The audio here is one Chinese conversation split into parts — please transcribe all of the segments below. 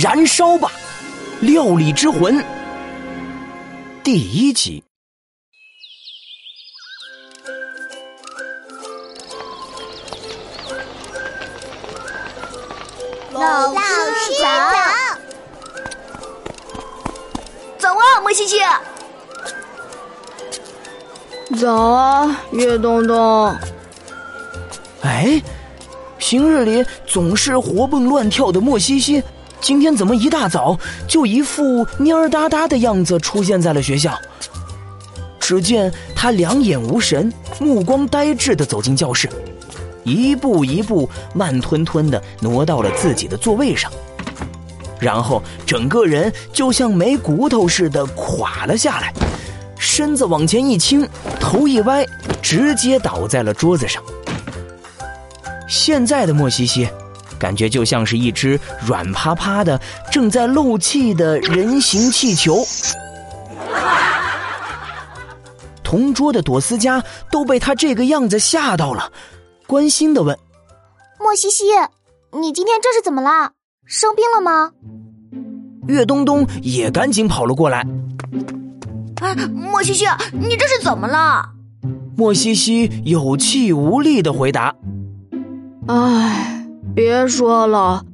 燃烧吧，料理之魂。第一集。老师早，早啊，莫西西。早啊，岳东东。哎，平日里总是活蹦乱跳的莫西西，今天怎么一大早就一副蔫儿哒哒的样子出现在了学校？只见他两眼无神，目光呆滞的走进教室。一步一步慢吞吞的挪到了自己的座位上，然后整个人就像没骨头似的垮了下来，身子往前一倾，头一歪，直接倒在了桌子上。现在的莫西西，感觉就像是一只软趴趴的正在漏气的人形气球。同桌的朵思佳都被他这个样子吓到了。关心的问：“莫西西，你今天这是怎么啦？生病了吗？”岳东东也赶紧跑了过来。“哎，莫西西，你这是怎么了？”莫西西有气无力的回答：“哎，别说了，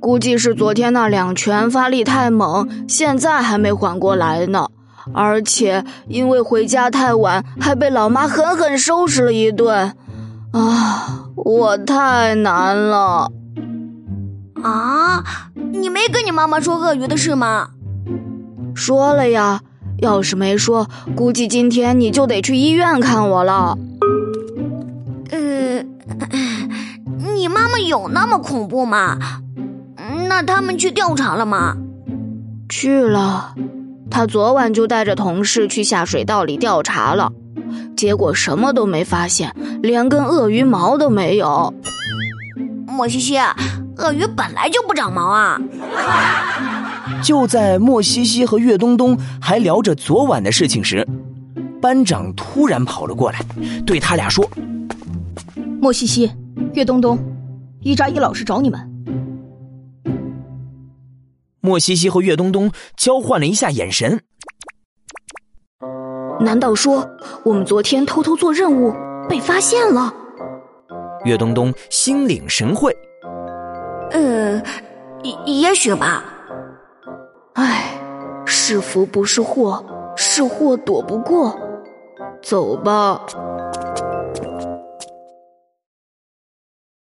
估计是昨天那两拳发力太猛，现在还没缓过来呢。而且因为回家太晚，还被老妈狠狠收拾了一顿。”啊，我太难了！啊，你没跟你妈妈说鳄鱼的事吗？说了呀，要是没说，估计今天你就得去医院看我了。呃，有那么恐怖吗？那他们去调查了吗？去了，他昨晚就带着同事去下水道里调查了。结果什么都没发现，连根鳄鱼毛都没有。莫西西，鳄鱼本来就不长毛啊！就在莫西西和岳东东还聊着昨晚的事情时，班长突然跑了过来，对他俩说：“莫西西，岳东东，伊扎伊老师找你们。”莫西西和岳东东交换了一下眼神。难道说我们昨天偷偷做任务被发现了？岳东东心领神会。呃，也也许吧。唉，是福不是祸，是祸躲不过。走吧。